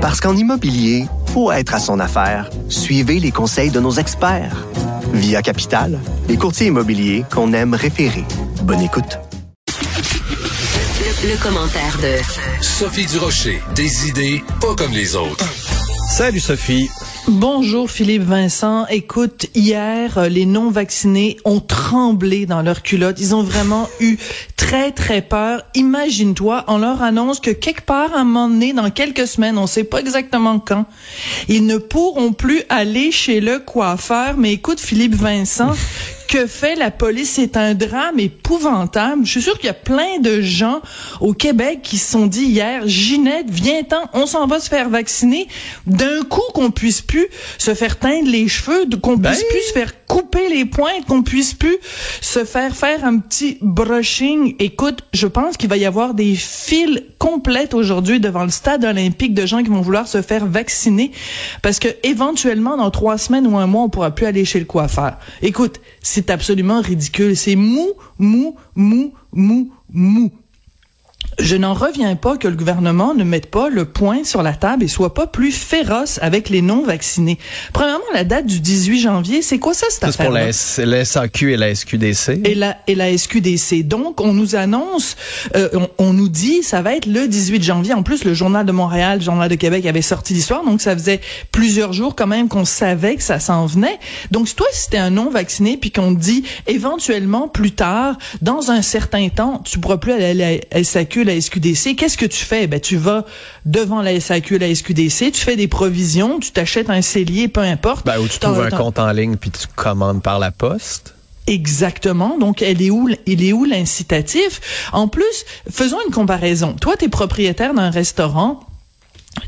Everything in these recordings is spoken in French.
Parce qu'en immobilier, faut être à son affaire. Suivez les conseils de nos experts. Via Capital, les courtiers immobiliers qu'on aime référer. Bonne écoute. Le, le commentaire de Sophie Durocher. Des idées pas comme les autres. Salut Sophie. Bonjour Philippe Vincent. Écoute, hier, euh, les non-vaccinés ont tremblé dans leur culotte. Ils ont vraiment eu très, très peur. Imagine-toi, on leur annonce que quelque part, à un moment donné, dans quelques semaines, on sait pas exactement quand, ils ne pourront plus aller chez le coiffeur. Mais écoute, Philippe Vincent, que fait la police? C'est un drame épouvantable. Je suis sûr qu'il y a plein de gens au Québec qui se sont dit hier, Ginette, viens-t'en, on s'en va se faire vacciner. D'un coup, qu'on puisse plus se faire teindre les cheveux, qu'on Ben puisse plus se faire couper les pointes, qu'on puisse plus se faire faire un petit brushing. Écoute, je pense qu'il va y avoir des files complètes aujourd'hui devant le stade olympique de gens qui vont vouloir se faire vacciner parce que éventuellement, dans trois semaines ou un mois, on pourra plus aller chez le coiffeur. Écoute, c'est absolument ridicule. C'est mou, mou, mou, mou, mou. Je n'en reviens pas que le gouvernement ne mette pas le point sur la table et soit pas plus féroce avec les non-vaccinés. Premièrement, la date du 18 janvier, c'est quoi ça cette C'est pour affaire la, la SAQ et la SQDC. et la, et la SQDC. Donc, on nous annonce, euh, on, on nous dit, ça va être le 18 janvier. En plus, le Journal de Montréal, le Journal de Québec avait sorti l'histoire. Donc, ça faisait plusieurs jours quand même qu'on savait que ça s'en venait. Donc, si toi, si t'es un non-vacciné, puis qu'on te dit, éventuellement, plus tard, dans un certain temps, tu pourras plus aller à la SAQ, la SQDC, qu'est-ce que tu fais? Ben, tu vas devant la SAQ, la SQDC, tu fais des provisions, tu t'achètes un cellier, peu importe. Ben, où tu trouves un compte en ligne puis tu commandes par la poste. Exactement. Donc, elle est où, il est où l'incitatif? En plus, faisons une comparaison. Toi, tu es propriétaire d'un restaurant.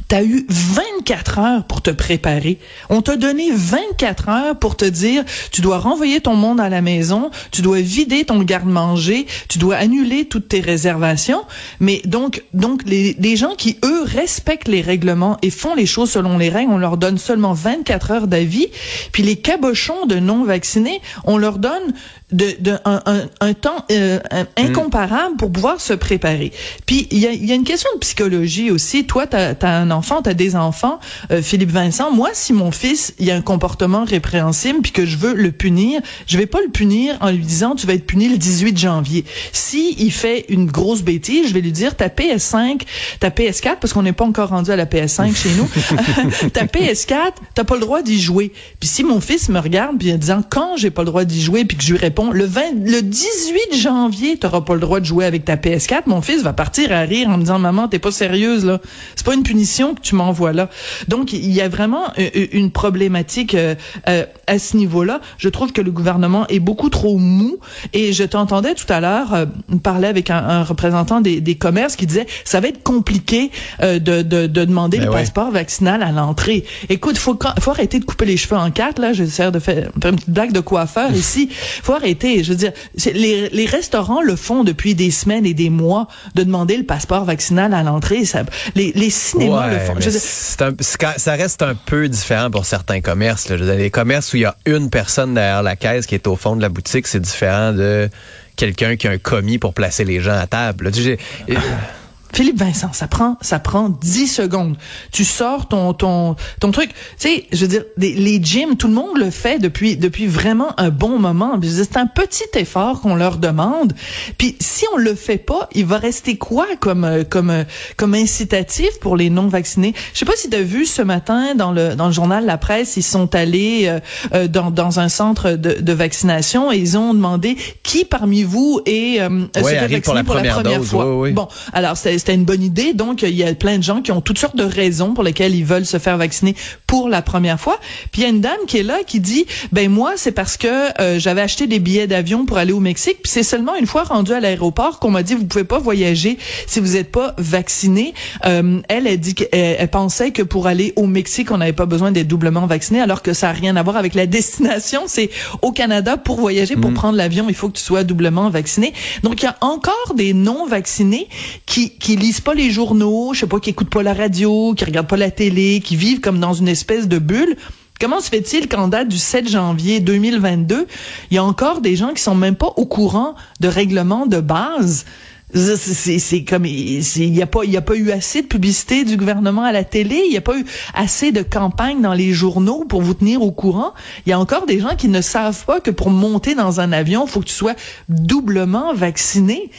T'as eu 24 heures pour te préparer. On t'a donné 24 heures pour te dire, tu dois renvoyer ton monde à la maison, tu dois vider ton garde-manger, tu dois annuler toutes tes réservations. Mais donc, donc les, les gens qui, eux, respectent les règlements et font les choses selon les règles, on leur donne seulement 24 heures d'avis. Puis les cabochons de non-vaccinés, on leur donne de, de un, un, un temps euh, un- incomparable pour pouvoir se préparer. Puis il y a, y a une question de psychologie aussi. Toi, tu as, un enfant, tu as des enfants, euh, Philippe Vincent. Moi, si mon fils il a un comportement répréhensible puis que je veux le punir, je vais pas le punir en lui disant tu vas être puni le 18 janvier. Si il fait une grosse bêtise, je vais lui dire ta PS5, ta PS4 parce qu'on n'est pas encore rendu à la PS5 chez nous. ta PS4, t'as pas le droit d'y jouer. Puis si mon fils me regarde puis en disant quand j'ai pas le droit d'y jouer puis que je lui réponds le 20 le 18 janvier, t'auras pas le droit de jouer avec ta PS4, mon fils va partir à rire en me disant maman, t'es pas sérieuse là. C'est pas une punition que tu m'envoies là. Donc il y a vraiment euh, euh, une problématique euh, à ce niveau-là. Je trouve que le gouvernement est beaucoup trop mou et je t'entendais tout à l'heure euh, parler avec un, un représentant des, des commerces qui disait ça va être compliqué euh, de, de, de demander Ben le ouais. passeport vaccinal à l'entrée. Écoute, faut faut arrêter de couper les cheveux en quatre là. J'essaie de faire, faire une petite blague de coiffeur ici. Faut arrêter. Je veux dire, les, les restaurants le font depuis des semaines et des mois de demander le passeport vaccinal à l'entrée. Ça, les, les cinémas le font. Je veux dire, un- ça reste un peu différent pour certains commerces. Là. Je veux dire, Les commerces où il y a une personne derrière la caisse qui est au fond de la boutique, c'est différent de quelqu'un qui a un commis pour placer les gens à table. Philippe Vincent, ça prend ça prend 10 secondes. Tu sors ton ton ton truc. Tu sais, je veux dire les, les gyms, tout le monde le fait depuis depuis vraiment un bon moment. C'est un petit effort qu'on leur demande. Puis si on le fait pas, il va rester quoi comme euh, comme euh, comme incitatif pour les non vaccinés Je sais pas si tu as vu ce matin dans le dans le journal La Presse, ils sont allés euh, euh, dans dans un centre de, de vaccination et ils ont demandé qui parmi vous est euh, se fait pour la première dose, fois. Bon, alors c'était c'était une bonne idée. Donc il y a plein de gens qui ont toutes sortes de raisons pour lesquelles ils veulent se faire vacciner pour la première fois. Puis il y a une dame qui est là qui dit ben moi c'est parce que euh, j'avais acheté des billets d'avion pour aller au Mexique. Puis c'est seulement une fois rendu à l'aéroport qu'on m'a dit vous pouvez pas voyager si vous n'êtes pas vacciné. Euh, elle a dit qu'elle elle pensait que pour aller au Mexique on n'avait pas besoin d'être doublement vacciné alors que ça a rien à voir avec la destination. C'est au Canada pour voyager pour prendre l'avion il faut que tu sois doublement vacciné. Donc il y a encore des non vaccinés qui qui lisent pas les journaux, je sais pas, qui écoutent pas la radio, qui regardent pas la télé, qui vivent comme dans une espèce de bulle. Comment se fait-il qu'en date du 7 janvier 2022, il y a encore des gens qui sont même pas au courant de règlements de base? C'est comme il y a pas il y a pas eu assez de publicité du gouvernement à la télé, il y a pas eu assez de campagne dans les journaux pour vous tenir au courant. Il y a encore des gens qui ne savent pas que pour monter dans un avion, faut que tu sois doublement vacciné.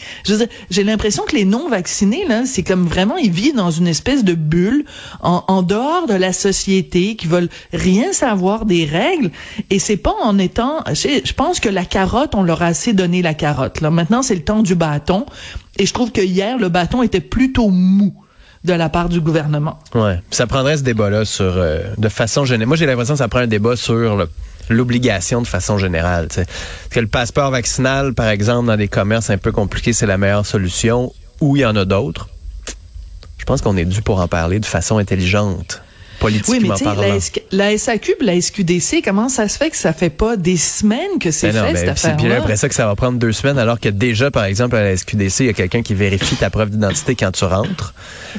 J'ai l'impression que les non vaccinés là, c'est comme vraiment ils vivent dans une espèce de bulle en, en dehors de la société, qui veulent rien savoir des règles et c'est pas en étant je pense que la carotte, on leur a assez donné la carotte. Là maintenant, c'est le temps du bâton. Et je trouve que hier, le bâton était plutôt mou de la part du gouvernement. Ouais, ça prendrait ce débat-là sur euh, de façon générale. Moi, j'ai l'impression que ça prend un débat sur l'obligation de façon générale. T'sais. Que le passeport vaccinal, par exemple, dans des commerces un peu compliqués, c'est la meilleure solution, ou il y en a d'autres. Je pense qu'on est dû pour en parler de façon intelligente oui, mais la, la, SAQ, la SQDC, comment ça se fait que ça fait pas des semaines que c'est ben fait, cette affaire Puis après ça, que ça va prendre deux semaines, alors que déjà, par exemple, à la SQDC, il y a quelqu'un qui vérifie ta preuve d'identité quand tu rentres.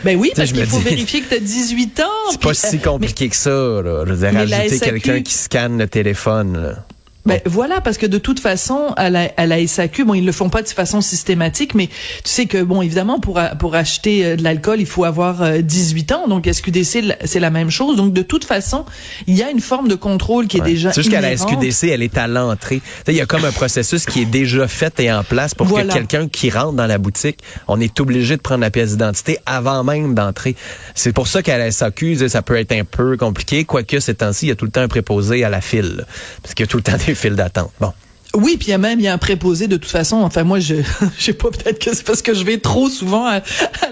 Ben oui, parce qu'il faut vérifier que tu as 18 ans. C'est pas si compliqué que ça, là. Je veux dire, rajouter quelqu'un qui scanne le téléphone, là. Ben voilà, parce que de toute façon, à la, à la SAQ, bon, ils le font pas de façon systématique, mais tu sais que bon, évidemment, pour pour acheter euh, de l'alcool, il faut avoir 18 euh, ans. Donc SQDC, c'est la même chose. Donc de toute façon, il y a une forme de contrôle qui est déjà. C'est juste qu'à la SQDC, elle est à l'entrée. Il y a comme un processus qui est déjà fait et en place pour que quelqu'un qui rentre dans la boutique, on est obligé de prendre la pièce d'identité avant même d'entrer. C'est pour ça qu'à la SAQ, ça peut être un peu compliqué, quoique ces temps-ci, il y a tout le temps un préposé à la file, parce qu'il y a tout le temps des fil d'attente. Bon. Oui, puis il y a même il y a un préposé de toute façon. Enfin moi je je sais pas peut-être que c'est parce que je vais trop souvent à,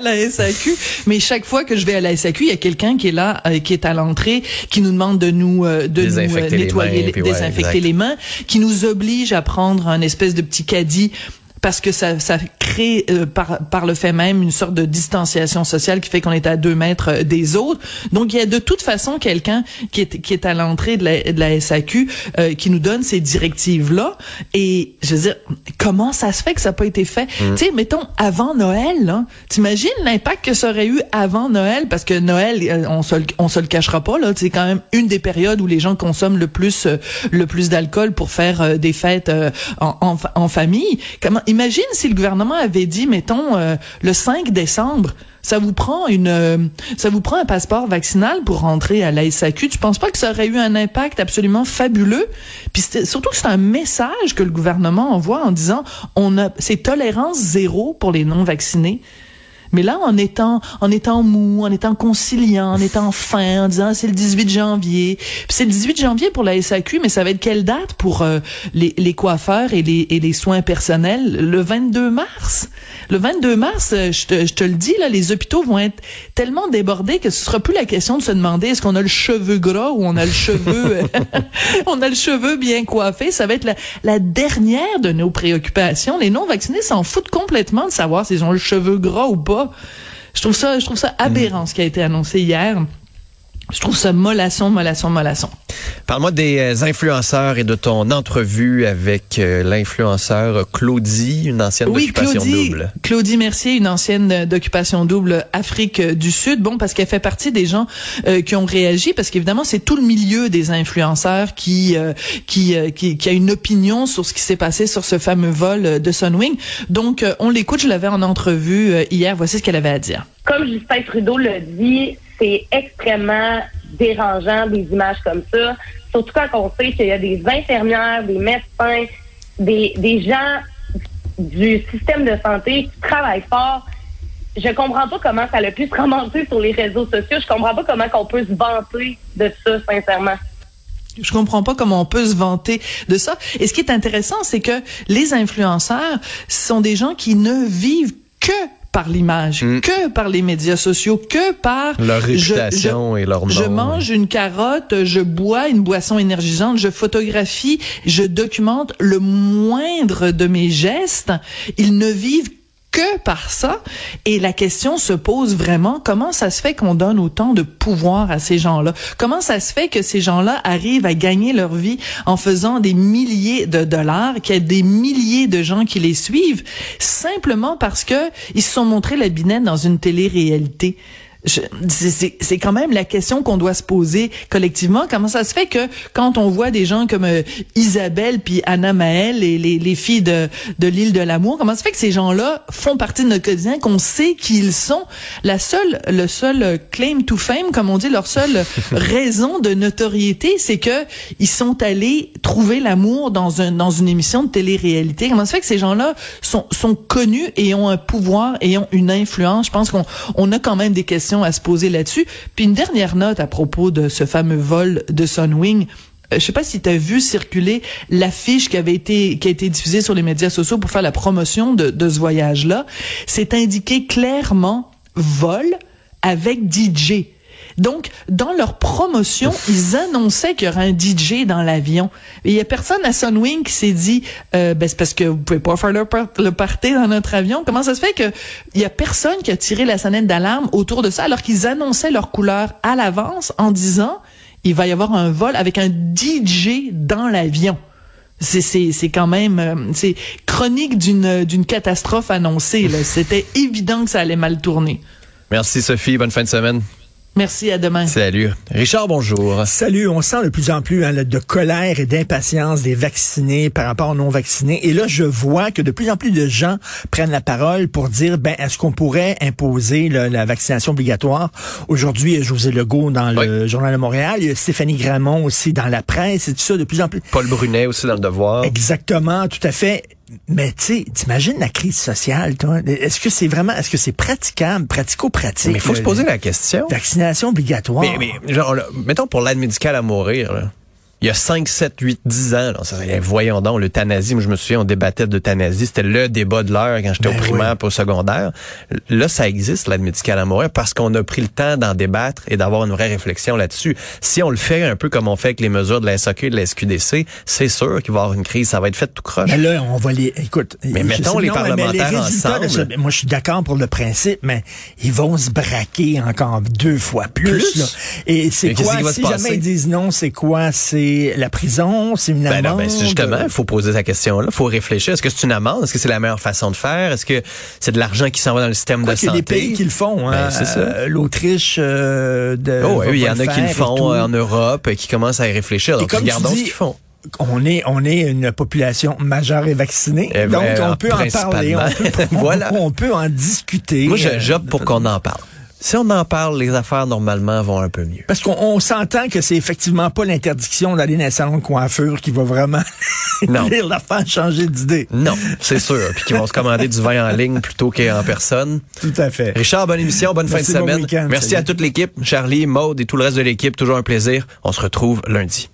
la SAQ, mais chaque fois que je vais à la SAQ, il y a quelqu'un qui est là euh, qui est à l'entrée qui nous demande de nous euh, de nous euh, nettoyer désinfecter les mains, qui nous oblige à prendre un espèce de petit caddie parce que ça, ça crée euh, par, par le fait même une sorte de distanciation sociale qui fait qu'on est à deux mètres euh, des autres. Donc il y a de toute façon quelqu'un qui est, qui est à l'entrée de la, de la SAQ euh, qui nous donne ces directives-là. Et je veux dire, comment ça se fait que ça n'a pas été fait? Mm. Tu sais, mettons, avant Noël, t'imagines l'impact que ça aurait eu avant Noël? Parce que Noël, on se, on se le cachera pas, là, c'est quand même une des périodes où les gens consomment le plus, le plus d'alcool pour faire des fêtes en, en, en famille. Comment Imagine si le gouvernement avait dit, mettons, euh, le 5 décembre, ça vous prend une, euh, ça vous prend un passeport vaccinal pour rentrer à la SAQ. Tu penses pas que ça aurait eu un impact absolument fabuleux? Puis surtout que c'est un message que le gouvernement envoie en disant, on a, c'est tolérance zéro pour les non vaccinés. Mais là, en étant, en étant mou, en étant conciliant, en étant fin, en disant c'est le 18 janvier. C'est le 18 janvier pour la SAQ, mais ça va être quelle date pour euh, les, les, coiffeurs et les, et les soins personnels? Le 22 mars? Le 22 mars, euh, je te, je te le dis, là, les hôpitaux vont être tellement débordés que ce sera plus la question de se demander est-ce qu'on a le cheveu gras ou on a le cheveu, on a le cheveu bien coiffé? Ça va être la, la dernière de nos préoccupations. Les non-vaccinés s'en foutent complètement de savoir s'ils ont le cheveu gras ou pas. Je trouve ça, je trouve ça aberrant ce qui a été annoncé hier. Je trouve ça mollasson, mollasson, mollasson. Parle-moi des euh, influenceurs et de ton entrevue avec euh, l'influenceur Claudie, une ancienne oui, d'occupation Claudie, double. Claudie Mercier, une ancienne d'occupation double Afrique du Sud. Bon, parce qu'elle fait partie des gens euh, qui ont réagi, parce qu'évidemment, c'est tout le milieu des influenceurs qui, qui, qui, qui, a une opinion sur ce qui s'est passé sur ce fameux vol de Sunwing. Donc, on l'écoute, je l'avais en entrevue hier. Voici ce qu'elle avait à dire. Comme Justin Trudeau l'a dit, c'est extrêmement dérangeant des images comme ça. Surtout quand on sait qu'il y a des infirmières, des médecins, des, des gens du système de santé qui travaillent fort. Je comprends pas comment ça a pu se ramasser sur les réseaux sociaux. Je comprends pas comment on peut se vanter de ça, sincèrement. Je comprends pas comment on peut se vanter de ça. Et ce qui est intéressant, c'est que les influenceurs sont des gens qui ne vivent que par l'image, mm. que par les médias sociaux, que par leur réputation et leur nom. Je mange une carotte, je bois une boisson énergisante, je photographie, je documente le moindre de mes gestes. Ils ne vivent que par ça. Et la question se pose vraiment, comment ça se fait qu'on donne autant de pouvoir à ces gens-là? Comment ça se fait que ces gens-là arrivent à gagner leur vie en faisant des milliers de dollars, qu'il y a des milliers de gens qui les suivent, simplement parce que ils se sont montrés la binette dans une télé-réalité? Je- c'est- c'est c'est quand même la question qu'on doit se poser collectivement. Comment ça se fait que quand on voit des gens comme euh, Isabelle puis Anna Maël, les, les, les filles de, de l'île de l'amour, comment ça se fait que ces gens-là font partie de notre quotidien, qu'on sait qui ils sont? La seule, le seul euh, claim to fame, comme on dit, leur seule raison de notoriété, c'est que ils sont allés trouver l'amour dans un dans une émission de télé-réalité. Comment ça fait que ces gens-là sont sont connus et ont un pouvoir et ont une influence? Je pense qu'on on a quand même des questions à se poser là-dessus. Puis une dernière note à propos de ce fameux vol de Sunwing. Euh, Je sais pas si tu as vu circuler l'affiche qui qui a été diffusée sur les médias sociaux pour faire la promotion de, de ce voyage-là. C'est indiqué clairement vol avec DJ. Donc, dans leur promotion, ils annonçaient qu'il y aurait un DJ dans l'avion. Et il y a personne à Sunwing qui s'est dit, euh, ben c'est parce que vous pouvez pas faire le, par- le party dans notre avion. Comment ça se fait que il y a personne qui a tiré la sonnette d'alarme autour de ça alors qu'ils annonçaient leur couleur à l'avance en disant, il va y avoir un vol avec un DJ dans l'avion. C'est c'est c'est quand même euh, c'est chronique d'une d'une catastrophe annoncée. C'était évident que ça allait mal tourner. Merci Sophie, bonne fin de semaine. Merci à demain. Salut. Richard, bonjour. Salut, on sent de plus en plus hein, de colère et d'impatience des vaccinés par rapport aux non-vaccinés. Et là, je vois que de plus en plus de gens prennent la parole pour dire, ben, est-ce qu'on pourrait imposer là, la vaccination obligatoire? Aujourd'hui, il y a José Legault dans le Journal de Montréal, il y a Stéphanie Gramont aussi dans la presse et tout ça, de plus en plus. Paul Brunet aussi dans le devoir. Exactement, tout à fait. Mais tu sais, t'imagines la crise sociale, toi? Est-ce que c'est vraiment, est-ce que c'est praticable, pratico-pratique? Mais il faut se poser la question. Vaccination obligatoire? Mais, mais genre, là, mettons pour l'aide médicale à mourir, là. Il y a 5, 7, 8, 10 ans, là, ça, voyons donc, l'euthanasie, moi je me souviens, on débattait d'euthanasie, c'était le débat de l'heure quand j'étais Ben au primaire oui. pour au secondaire. Là, ça existe, l'aide médicale à mourir, parce qu'on a pris le temps d'en débattre et d'avoir une vraie réflexion là-dessus. Si on le fait un peu comme on fait avec les mesures de la SAQ et de la SQDC, c'est sûr qu'il va y avoir une crise, ça va être fait tout croche. Mais là, on va les. Écoute. Mais mettons sais- les non, parlementaires ensemble. ça, moi, je suis d'accord pour le principe, mais ils vont se braquer encore deux fois plus. Plus? là. Et c'est quoi? Si jamais ils disent non, c'est quoi? C'est la prison? C'est une Ben amende? non, ben c'est justement, il faut poser cette question-là. Il faut réfléchir. Est-ce que c'est une amende? Est-ce que c'est la meilleure façon de faire? Est-ce que c'est de l'argent qui s'en va dans le système Quoi de qu'il y a santé? des pays qui le font. Hein? Ben, c'est ça. Euh, L'Autriche euh, de. Oh, oui, il y en a qui le font euh, en Europe, et qui commencent à y réfléchir. Et Donc, regardons ce dis, qu'ils font. On est, on est une population majeure et vaccinée. Eh ben, donc, on peut en parler. On peut, Voilà. on peut en discuter. Moi, je- j'opte pour qu'on en parle. Si on en parle, les affaires, normalement, vont un peu mieux. Parce qu'on on s'entend que c'est effectivement pas l'interdiction d'aller dans un salon de coiffure qui va vraiment Non. la faire changer d'idée. Non, c'est sûr. Puis qu'ils vont se commander du vin en ligne plutôt qu'en personne. Tout à fait. Richard, bonne émission, bonne Merci, fin de bon semaine. Merci à toute l'équipe, Charlie, Maude et tout le reste de l'équipe. Toujours un plaisir. On se retrouve lundi.